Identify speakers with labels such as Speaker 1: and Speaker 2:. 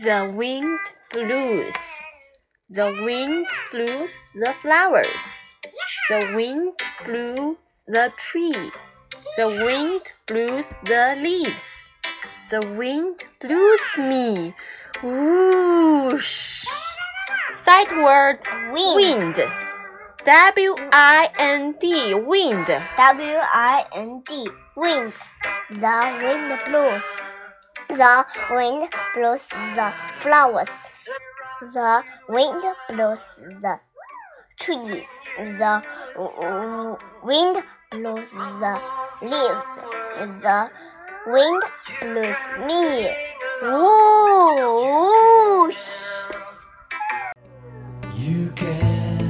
Speaker 1: The wind blows. The wind blows the flowers. The wind blows the tree. The wind blows the leaves. The wind blows me. Whoosh. Sight word
Speaker 2: Wind.
Speaker 1: wind. W I N D wind.
Speaker 2: W I N D. Wind. The wind blows. The wind blows the flowers. The wind blows the trees. The wind blows the leaves. The wind blows me. Whoosh! You can.